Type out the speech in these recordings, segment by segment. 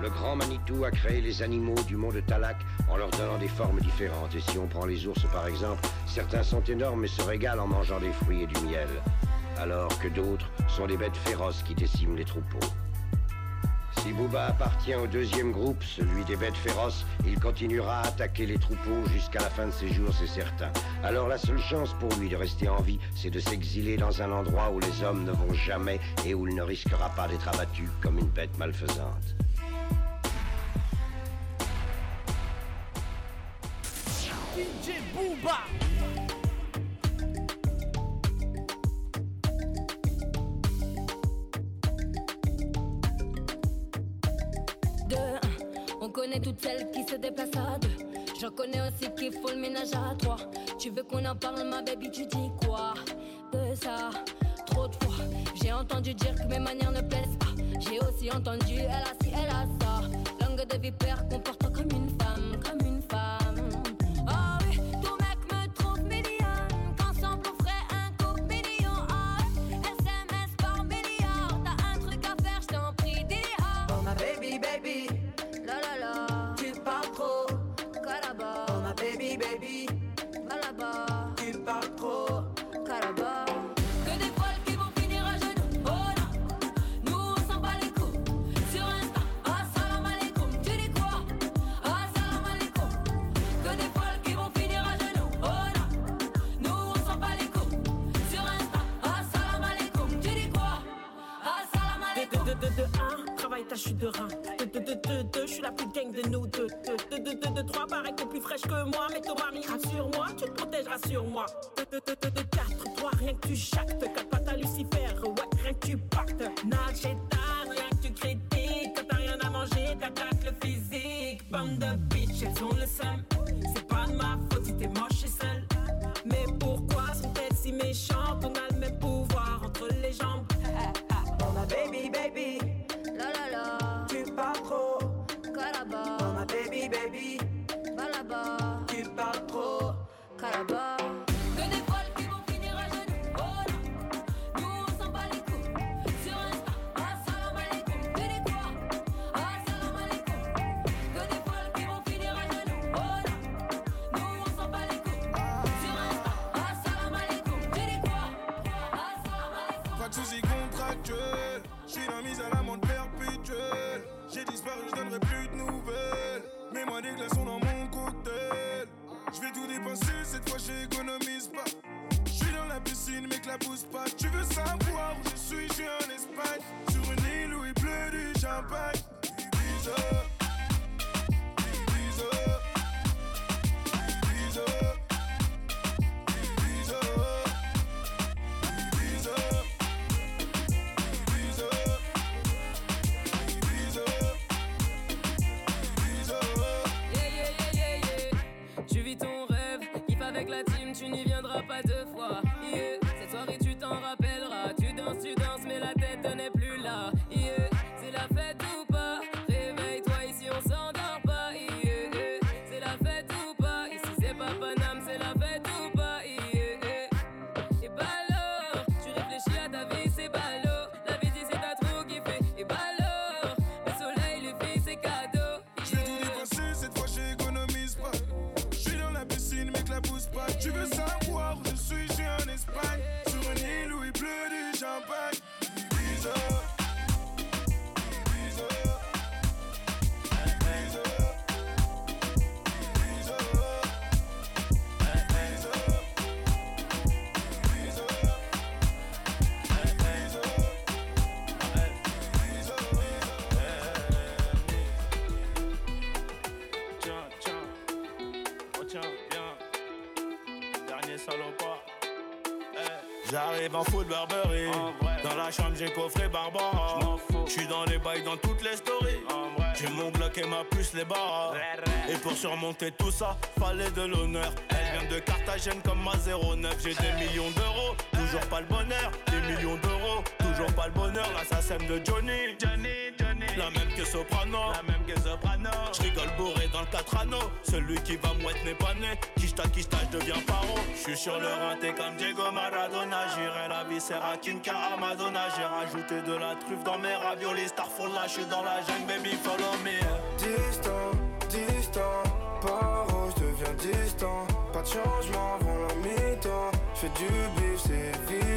Le grand Manitou a créé les animaux du monde Talak en leur donnant des formes différentes. Et si on prend les ours par exemple, certains sont énormes et se régalent en mangeant des fruits et du miel, alors que d'autres sont des bêtes féroces qui déciment les troupeaux. Si Booba appartient au deuxième groupe, celui des bêtes féroces, il continuera à attaquer les troupeaux jusqu'à la fin de ses jours, c'est certain. Alors la seule chance pour lui de rester en vie, c'est de s'exiler dans un endroit où les hommes ne vont jamais et où il ne risquera pas d'être abattu comme une bête malfaisante. DJ Booba On connaît toutes celles qui se déplacent à deux. J'en connais aussi qui font le ménage à trois. Tu veux qu'on en parle, ma baby, tu dis quoi? De ça Trop de fois, j'ai entendu dire que mes manières ne plaisent pas. J'ai aussi entendu elle a ci, elle a ça. Langue de vipère, comporte comme une femme, de rein. 2, 2, 2, 2, 2, je suis la plus gang de nous deux. 2, 2, 2, 2, 3, pareil, t'es plus fraîche que moi. Mais ton mari, rassure-moi, tu te protèges, rassure-moi. 2, 2, 2, 2, 2, 4, 3, rien que tu jactes. 4 pattes à Lucifer, ouais, rien que tu pactes. Nage et rien que tu critiques. above. Champagne. J'arrive en foot Burberry. Dans la chambre, j'ai coffré Barbara. J'suis dans les bails, dans toutes les stories. J'ai mon bloc et ma puce, les barres. Et pour surmonter tout ça, fallait de l'honneur. Elle vient de Carthagène comme ma 09. J'ai des millions d'euros, toujours toujours pas le bonheur. Des millions d'euros, toujours pas le bonheur. L'assassin de Johnny. Johnny, La même que Soprano. La même que Soprano. Je rigole bourré dans le 4 anneaux. Celui qui va mouette n'est pas né. Kishta, kishta, je deviens paro. Je suis sur le raté comme Diego Maradona. J'irai la viscère à Kinka à Madonna. J'ai rajouté de la truffe dans mes raviolis. Starfall là, je suis dans la jungle, baby, follow me. Distant, distant, paro, je deviens distant. Pas de changement avant la mi-temps. Fais du bif, c'est évident.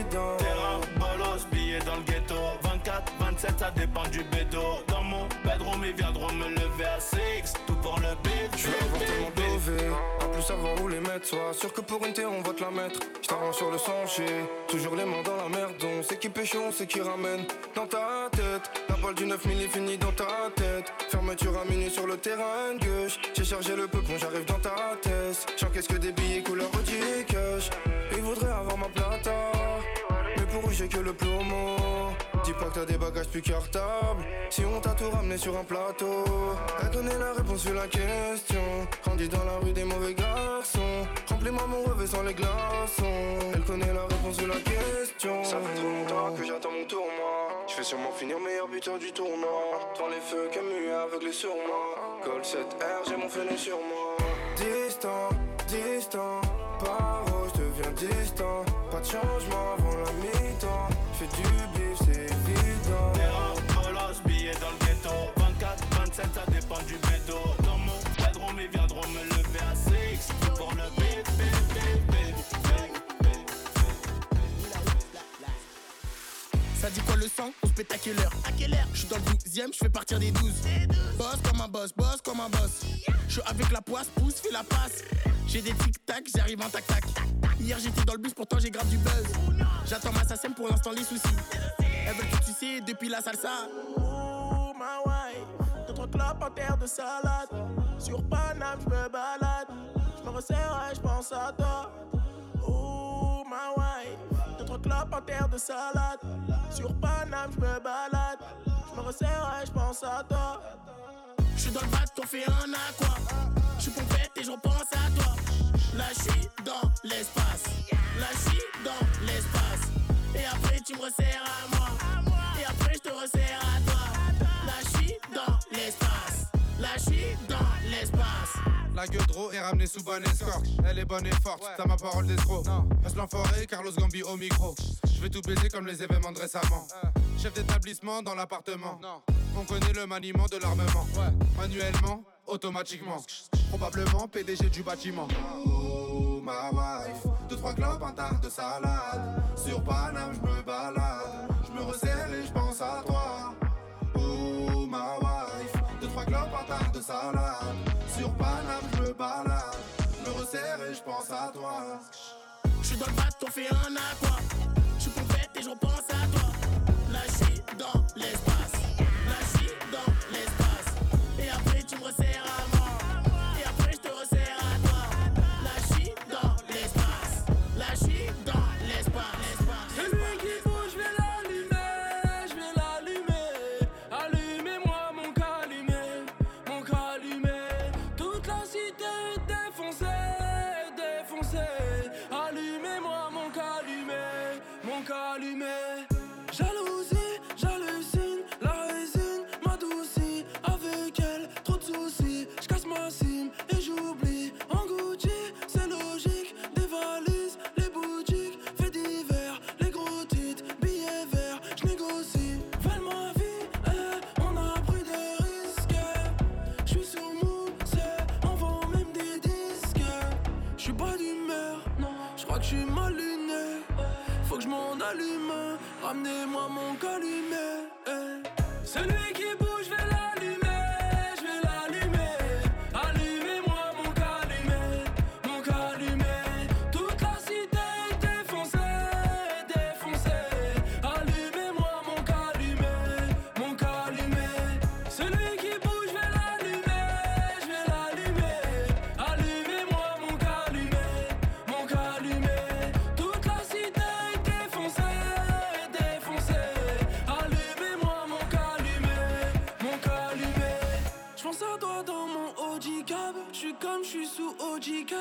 27, ça dépend du bédo Dans mon bedroom, ils viendront me lever à 6 Tout pour le bif, Je veux avoir tellement en plus savoir où les mettre. Sois sûr que pour une terre on va te la mettre. Je sur le sentier, toujours les mains dans la merde. On sait qui pêche, on sait qui ramène. Dans ta tête, la balle du 9000 est finie dans ta tête. Fermeture à minuit sur le terrain gauche. J'ai chargé le peu quand j'arrive dans ta tête. J'encaisse que des billets couleur cash? Ils voudraient avoir ma plata, mais pour eux j'ai que le plomo. Dis pas que t'as des bagages plus cartables. Si on t'a tout ramené sur un plateau, elle connaît la réponse sur la question. Grandi dans la rue des mauvais garçons. Remplis-moi mon revêt sans les glaçons. Elle connaît la réponse sur la question. Ça fait trop longtemps que j'attends mon tour, moi. Je vais sûrement finir meilleur buteur du tournoi. Devant les feux, Camus aveuglé sur moi. Col 7R, j'ai mon fenêtre sur moi. Distant, distant, paro, je deviens distant? Pas de changement avant la mi-temps. Fais du Ça dit quoi le sang On se pète à quelle heure? À quelle heure Je suis dans le 12ème, je fais partir des 12 Boss comme un boss, boss comme un boss. Je suis avec la poisse, pousse, fais la passe. J'ai des tic-tac, j'arrive en tac-tac. Hier j'étais dans le bus, pourtant j'ai grave du buzz. J'attends ma sassem pour l'instant les soucis. Elle veut que tu sais depuis la salsa. Oh ma wife, clopes en terre de salade. Sur Paname, je me balade. Je me resserre et je pense à toi. Oh ma wife, en terre de salade. Sur Paname, je me balade. Je me resserre et je pense à toi. Je suis dans le bateau, on fait un aqua. Je suis pompette et je repense à toi. Là je dans l'espace. Là je dans l'espace. Et après tu me resserres à moi. Et après je te resserre à toi. Là je dans l'espace. Là je suis La gueule est ramenée sous bonne escorte. Elle est bonne et forte, t'as ma parole d'escroc. Reste l'enfoiré, Carlos Gambi au micro. Je vais tout baiser comme les événements de récemment. Chef d'établissement dans l'appartement. On connaît le maniement de l'armement. Manuellement, automatiquement. Probablement PDG du bâtiment. Oh ma wife, deux trois clopes, un tas de salade. Sur Paname, je me balade. Je me resserre et je pense à toi. Oh ma wife, deux trois clopes, un tas de salade. Sur Paname, je me balade. Me resserre et je pense à toi. Je suis dans le bateau, on fait un aqua Je suis pompette et je repense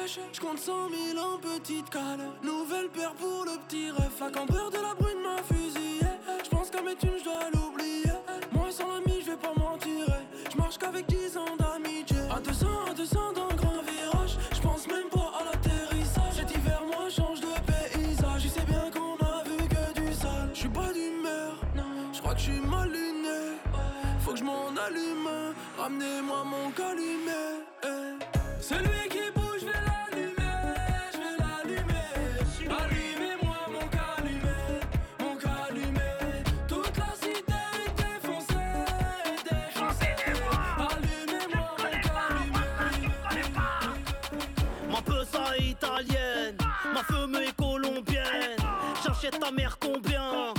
Cash. Je compte 100 000 en petite cale. Nouvelle paire pour le petit ref. La cambreur de la brune m'a fusillé. Je pense qu'à mes thunes, je dois l'oublier. Moi sans l'ami, je vais pas m'en tirer. Je marche qu'avec 10 ans d'amitié. À 200, à 200 dans le grand virage. Je pense même pas à l'atterrissage. Cet hiver, moi, change de paysage. Je sais bien qu'on a vu que du sale. Je suis pas d'humeur. Je crois que je suis mal luné. Faut que je m'en allume. Ramenez-moi mon calumet. eh. Celui qui ma femme est colombienne. J'achète ta mère combien?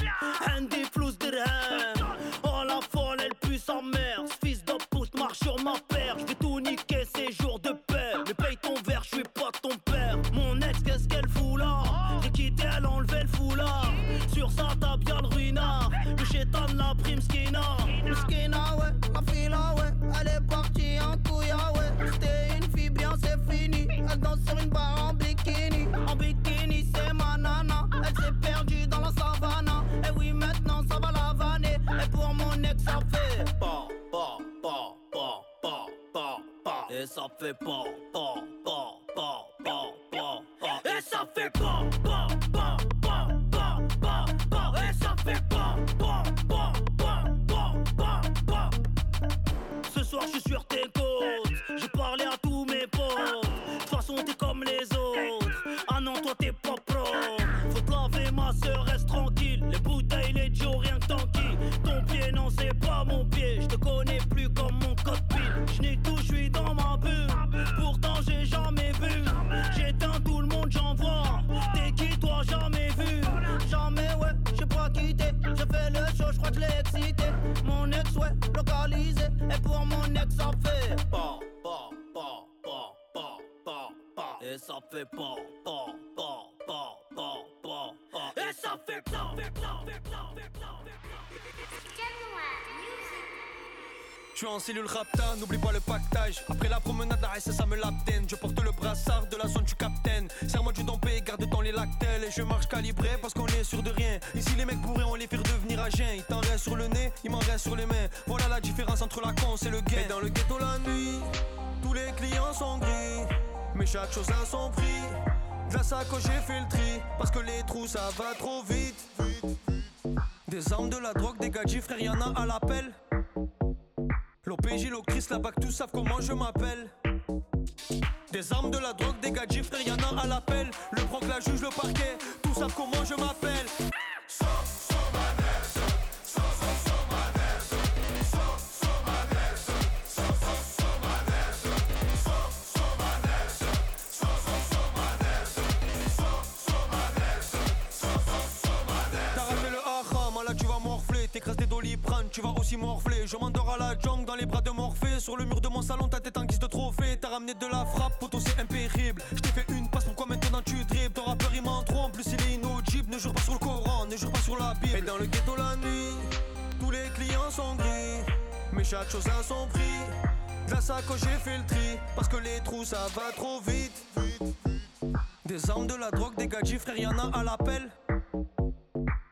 Andy flous dirham. Oh la folle, elle pue sa mère. Ce fils de pute marche sur ma paire. J'vais tout niquer ces jours de paix. Mais paye ton verre, j'suis pas ton père. Mon ex, qu'est-ce qu'elle fout là? J'ai quitté, elle a enlevé le foulard. Sur sa table, y'a le ruinard. Le chétan la prime skina. Le ouais, la fila, ouais. Elle est partie en couilla, ouais. Ça fait pas, pas, pas, pas, pas, pas. Et ça fait pas, Et ça fait pas pas pas pas pas pas pas Et ça fait pas fait pas fait pas fait pas Je suis en cellule rapta, n'oublie pas le pactage. Après la promenade, la ça me l'abdène. Je porte le brassard de la zone du capitaine. Serre-moi du dompé, garde dans les lactelles. Et je marche calibré parce qu'on est sûr de rien. Ici, les mecs bourrés, on les fait devenir à jeun. Il t'en reste sur le nez, il m'en reste sur les mains. Voilà la différence entre la con et le gain. Et dans le ghetto la nuit, tous les clients sont gris. Mais chaque chose a son prix. De la sacoche, j'ai fait le tri. Parce que les trous, ça va trop vite. Des armes, de la drogue, des gadgets, frère, y'en a à l'appel. L'OPJ, l'octrice, la bac, tous savent comment je m'appelle. Des armes, de la drogue, des gadgets, frère, y'en a à l'appel. Le proc, la juge, le parquet, tous savent comment je m'appelle. Je m'endors à la jungle dans les bras de Morphée. Sur le mur de mon salon, ta tête en guise de trophée. T'as ramené de la frappe, poteau c'est impérible. Je t'ai fait une passe, pourquoi maintenant tu dribbles Ton rappeur il m'en trompe, plus il est inaudible. Ne jure pas sur le Coran, ne jure pas sur la Bible. Et dans le ghetto la nuit, tous les clients sont gris. Mais chaque chose a son prix. De la sacoche, j'ai fait le tri. Parce que les trous ça va trop vite. Des armes, de la drogue, des gadgets, frère, y'en a à l'appel.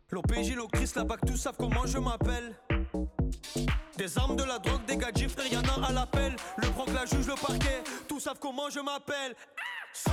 L'OPJ, l'octrice, la bac, tous savent comment je m'appelle. Des armes, de la drogue, des gadgets, frère, y'en a à l'appel. Le proc, la juge, le parquet, tous savent comment je m'appelle. Quand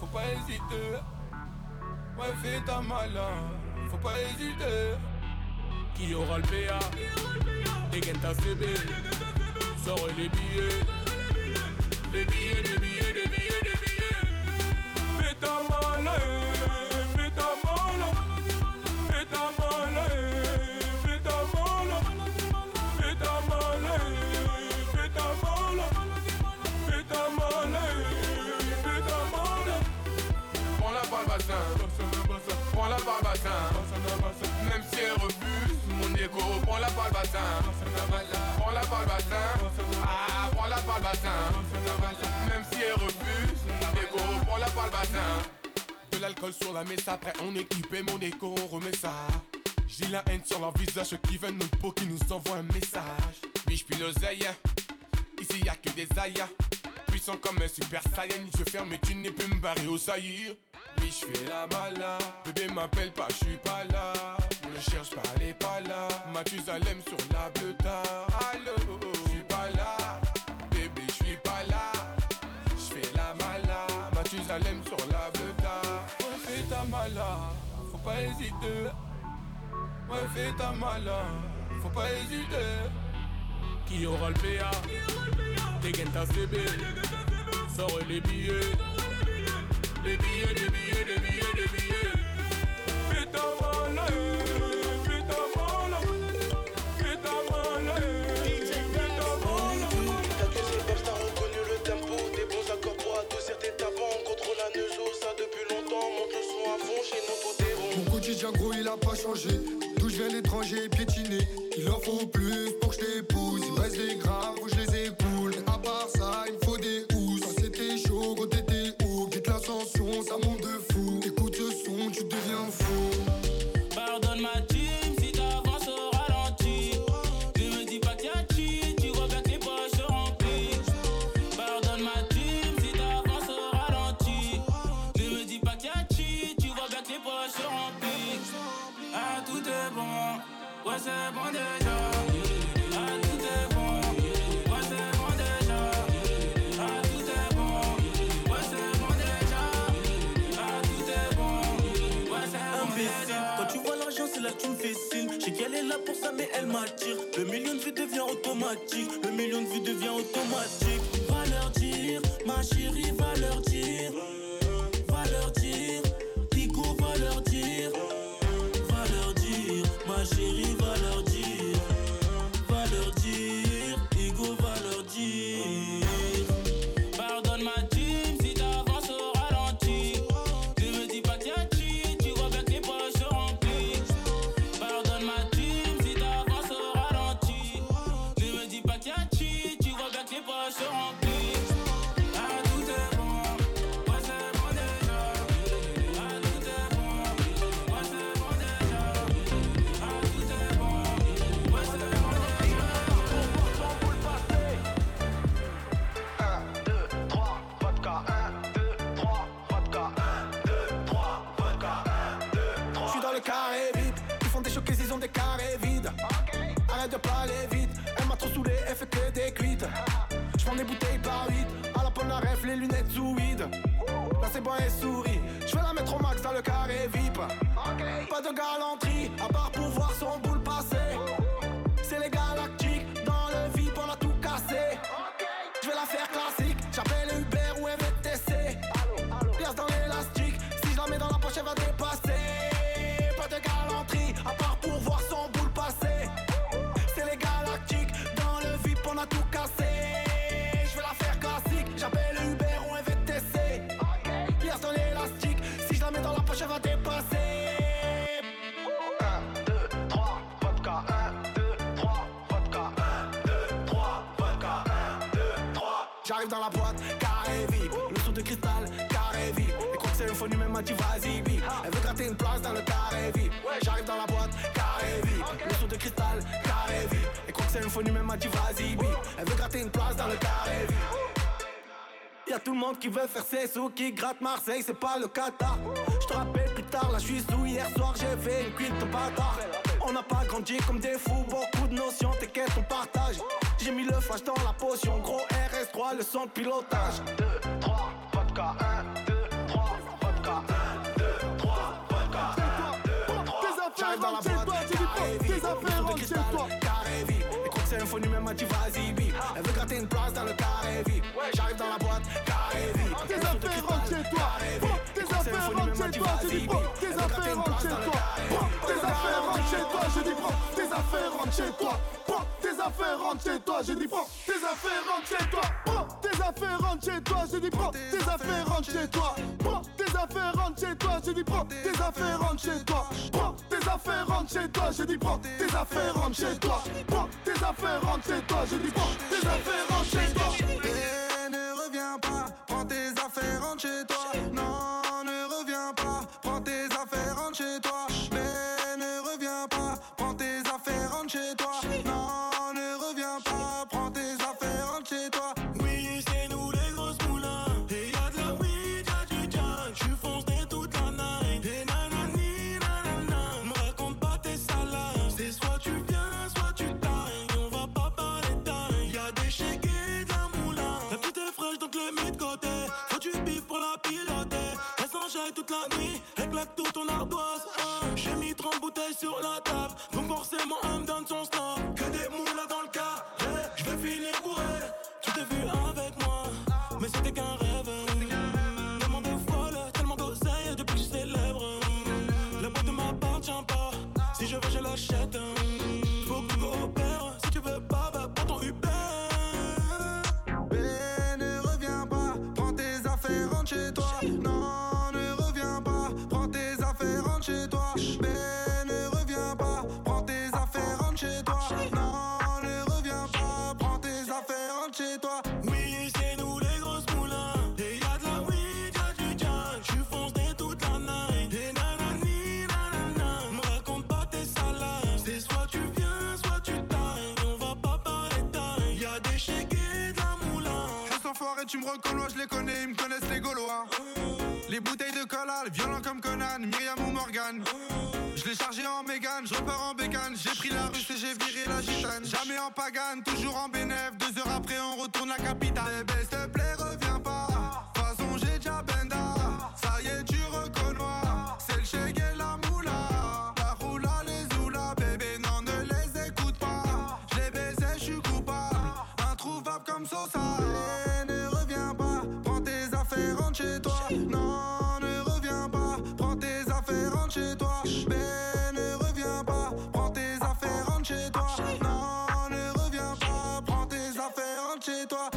faut pas hésiter. Ouais, fais ta mala, faut pas hésiter. Qui aura le PA Dégaine ta CB Sors. Les billets, les billets, les billets, Même si elle refuse, mon par le bassin. Prends-la par le bassin, ah, prends-la par le bassin. Même si elle refuse, mon écho, prends-la par le bassin. De l'alcool sur la messe, après on équipe et mon écho, on remet ça. J'ai la haine sur leur visage, ceux qui veulent notre peau, qui nous envoient un message. Biche puis l'oseille, Ici y a que des aïas, puissants comme un super saiyan. Je ferme et tu n'es plus me barrer au saillir. Je fais la malade, bébé m'appelle pas, je suis pas là. On ne cherche pas, elle est pas là. Mathusalem sur la bleuta. Allô, je suis pas là, bébé, je suis pas là. Je fais la malade, Mathusalem sur la bleuta. Ouais, fais ta malade, faut pas hésiter. Ouais, fais ta malade, faut pas hésiter. Qui aura le PA Dégaine ta CB Sors les billets Les billets, les billets, les billets, les billets Fais ta ta malade Fais ta ta malade T'as reconnu le tempo Des bons accords pour adoucir tes tapants On contrôle la neuzo, ça depuis longtemps Monte le son à fond, chez est rond Mon quotidien gros il a pas changé. D'où je viens l'étranger piétiné. Il en faut plus pour que je t'épouse Il me reste des faut que je les écoule. À part ça il me faut des c'est quand tu vois l'argent, c'est là que tu me fais signe. Je sais qu'elle est là pour ça, mais elle m'attire. Le million de vues devient automatique. Le million de vues devient automatique. Va leur dire, ma chérie, va leur dire. Le carré VIP. Pas de galanterie, à part pour m'a dit. Elle veut gratter une place dans le carré VIP. J'arrive dans la boîte, carré VIP, le de cristal, carré VIP. Et quand c'est un faux numéro, m'a dit vas-y. Elle veut gratter une place dans le carré VIP. Y'a tout le monde qui veut faire ses sous, qui gratte Marseille, c'est pas le Qatar. Je te rappelle plus tard, là je suis sous. Hier soir j'ai fait une cuite de bâtard. On n'a pas grandi comme des fous, beaucoup de notions, t'inquiète, on partage. J'ai mis le flash dans la potion, gros RS3, le son de pilotage. 2, 3, vodka, 1, téléphoné, même m'a dit vas-y. Elle veut gratter une place dans le carré vip. J'arrive dans la boîte, carré vip. Ah, tes affaires rentrent chez toi. Tes affaires rentrent chez toi, je dis pro. Tes affaires rentrent chez toi. Tes affaires rentrent chez toi, je dis pro. Tes affaires rentrent chez toi. Tes affaires rentrent chez toi, je dis pro. Tes affaires rentrent chez toi. Tes affaires rentrent chez toi, je dis pro. Tes affaires rentrent chez toi affaires, rentre chez toi. J'ai dit prends tes affaires, rentre chez toi. Prends tes affaires, rentre chez toi. J'ai dit prends tes affaires, rentre chez toi. Prends tes affaires, rentre chez toi. J'ai dit prends tes affaires, rentre chez toi. Et ne reviens pas, prends tes affaires, rentre chez toi. toute la nuit, elle claque tout ton ardoise. Hein. J'ai mis 30 bouteilles sur la table, donc forcément elle me donne son snap. Que des mots tu me reconnais, je les connais, ils me connaissent les Gaulois. Les bouteilles de collal, violent comme Conan, Myriam ou Morgan. Je l'ai chargé en mégane, je repars en bécane, j'ai pris la russe et j'ai viré la gitane. Jamais en pagane, toujours en bécane. chez toi.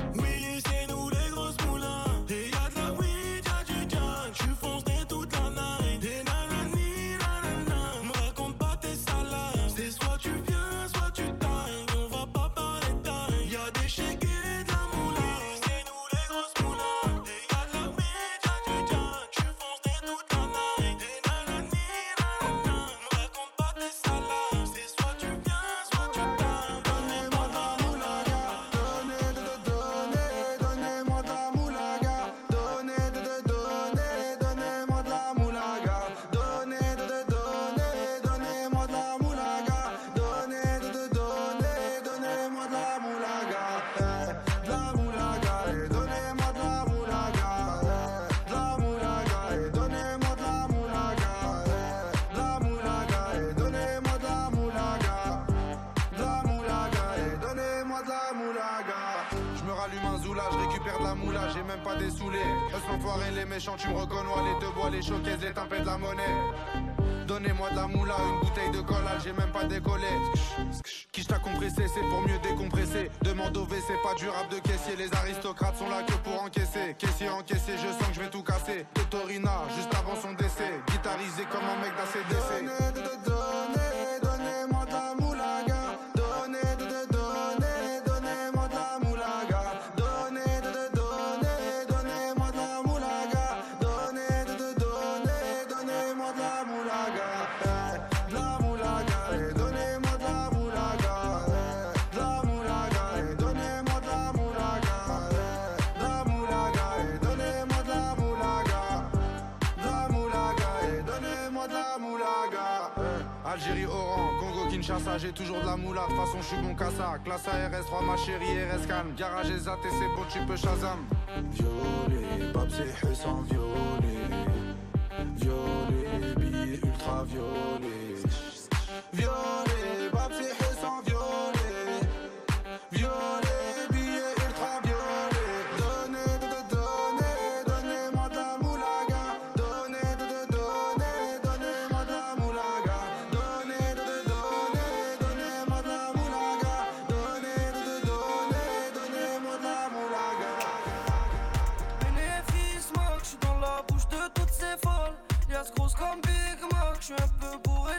la j'ai même pas des saoulés. Eux sont foirés, les méchants, tu me reconnais, les deux bois, les showcases, les tempêtes, la monnaie. Donnez-moi de la moula, une bouteille de collage, j'ai même pas décollé. Qui t'a compressé, c'est pour mieux décompresser. Demande au V, c'est pas durable de caissier. Les aristocrates sont là que pour encaisser. Caissier, encaissé, je sens que je vais tout casser. Totorina, juste avant son décès. Guitarisé comme un mec d'ACDC. Algérie, Oran, Congo, Kinshasa, j'ai toujours de la moula, de façon je suis bon cassa. Classe ARS 3 ma chérie, RS calme, garage et ZAT c'est bon, tu peux Shazam. Violet, Babsé, Hussan, violet, violet, billet ultra violet.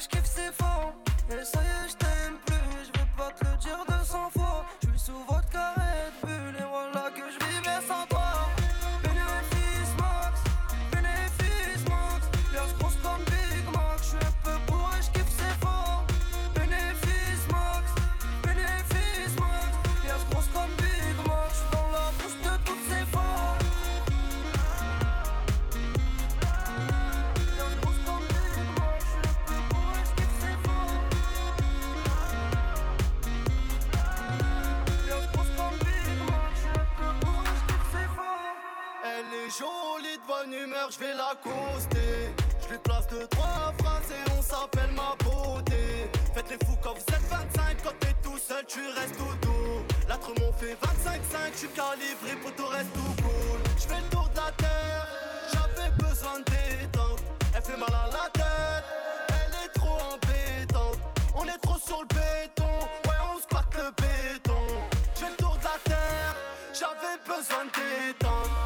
aşk hepsi veut gratter bonne humeur, je vais la coaster. Je lui place de trois phrases et on s'appelle ma beauté. Faites les fous quand vous êtes 25, quand t'es tout seul, tu restes tout doux. L'autre m'ont fait 25-5, je suis calibré pour tout reste tout cool. Je le tour de la terre, j'avais besoin de détente. Elle fait mal à la tête, elle est trop embêtante. On est trop sur le béton, ouais, on squatte le béton. Je fais le tour de la terre, j'avais besoin de détente.